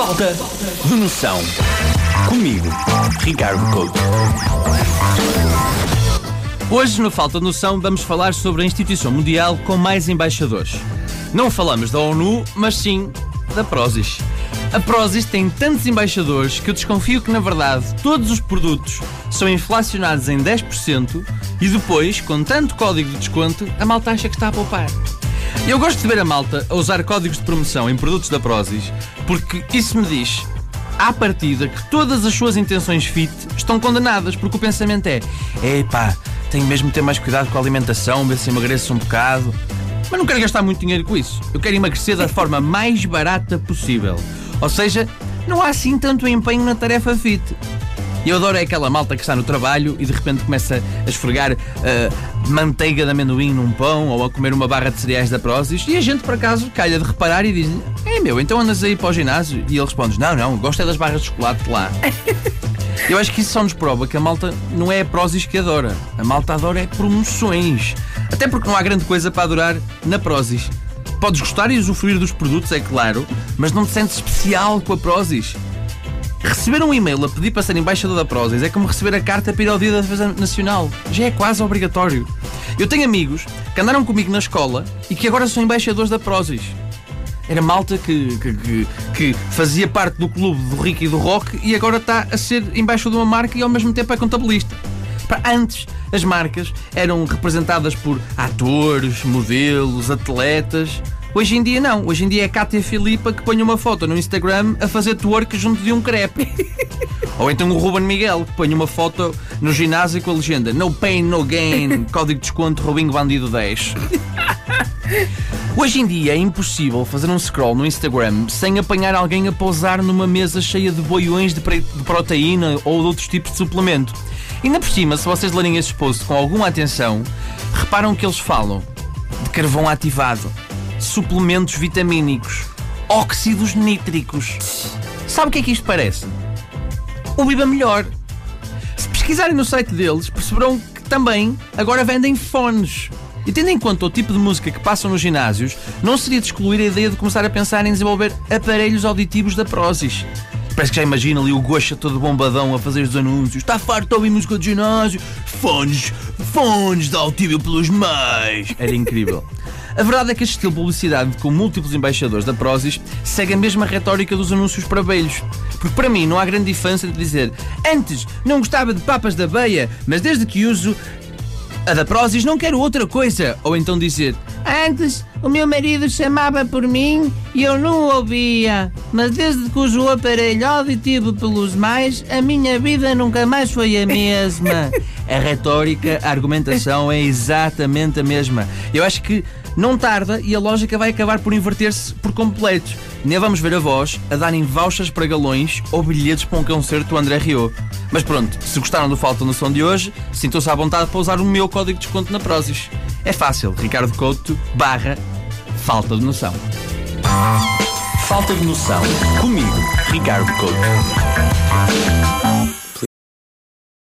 Falta de noção. Comigo, Ricardo Couto. Hoje, no Falta de Noção, vamos falar sobre a instituição mundial com mais embaixadores. Não falamos da ONU, mas sim da Prozis. A Prozis tem tantos embaixadores que eu desconfio que, na verdade, todos os produtos são inflacionados em 10% e depois, com tanto código de desconto, a malta acha que está a poupar. Eu gosto de ver a malta a usar códigos de promoção em produtos da Prozis porque isso me diz, à partida, que todas as suas intenções fit estão condenadas, porque o pensamento é: epá, tenho mesmo de ter mais cuidado com a alimentação, ver se emagreço um bocado. Mas não quero gastar muito dinheiro com isso. Eu quero emagrecer da forma mais barata possível. Ou seja, não há assim tanto empenho na tarefa fit. E eu adoro é aquela malta que está no trabalho e de repente começa a esfregar uh, manteiga de amendoim num pão ou a comer uma barra de cereais da Prozis e a gente, por acaso, calha de reparar e diz É meu, então andas aí para o ginásio? E ele responde Não, não, gosto é das barras de chocolate lá. Eu acho que isso só nos prova que a malta não é a Prozis que adora. A malta adora é promoções. Até porque não há grande coisa para adorar na Prozis. Podes gostar e usufruir dos produtos, é claro, mas não te sentes especial com a Prozis. Receber um e-mail a pedir para ser embaixador da Prozis é como receber a carta para ir ao Dia da Defesa Nacional. Já é quase obrigatório. Eu tenho amigos que andaram comigo na escola e que agora são embaixadores da Prozis. Era malta que, que, que, que fazia parte do clube do Rico e do Rock e agora está a ser embaixador de uma marca e ao mesmo tempo é contabilista. Antes, as marcas eram representadas por atores, modelos, atletas. Hoje em dia não. Hoje em dia é a Cátia Filipa que põe uma foto no Instagram a fazer twerk junto de um crepe. Ou então o Ruben Miguel que põe uma foto no ginásio com a legenda No pain, no gain, código de desconto Robinho Bandido 10. Hoje em dia é impossível fazer um scroll no Instagram sem apanhar alguém a pousar numa mesa cheia de boiões de, de proteína ou de outros tipos de suplemento. Ainda por cima, se vocês lerem esse post com alguma atenção, reparam que eles falam de carvão ativado, suplementos vitamínicos, óxidos nítricos. Sabe o que é que isto parece? O Viva Melhor. Se pesquisarem no site deles, perceberão que também agora vendem fones. E tendo em conta o tipo de música que passam nos ginásios, não seria de excluir a ideia de começar a pensar em desenvolver aparelhos auditivos da Prozis. Parece que já imagina ali o Goxa todo bombadão a fazer os anúncios. Está farto ouvir música de ginásio? Fones, fones de altível pelos mais. Era incrível. A verdade é que este estilo de publicidade com múltiplos embaixadores da Prozis segue a mesma retórica dos anúncios para velhos. Porque para mim não há grande diferença de dizer antes não gostava de papas da beia, mas desde que uso a da Prozis não quero outra coisa. Ou então dizer Antes o meu marido chamava por mim e eu não o ouvia. Mas desde que uso o aparelho auditivo pelos mais, a minha vida nunca mais foi a mesma. a retórica, a argumentação é exatamente a mesma. Eu acho que não tarda e a lógica vai acabar por inverter-se por completo. Nem vamos ver a voz a darem vouchers para galões ou bilhetes para um concerto do André Rio. Mas pronto, se gostaram do Falta Noção de hoje, sintam-se à vontade para usar o meu código de desconto na Prozis. É fácil, Ricardo Couto barra Falta de Noção. Falta de Noção. Comigo, Ricardo Couto.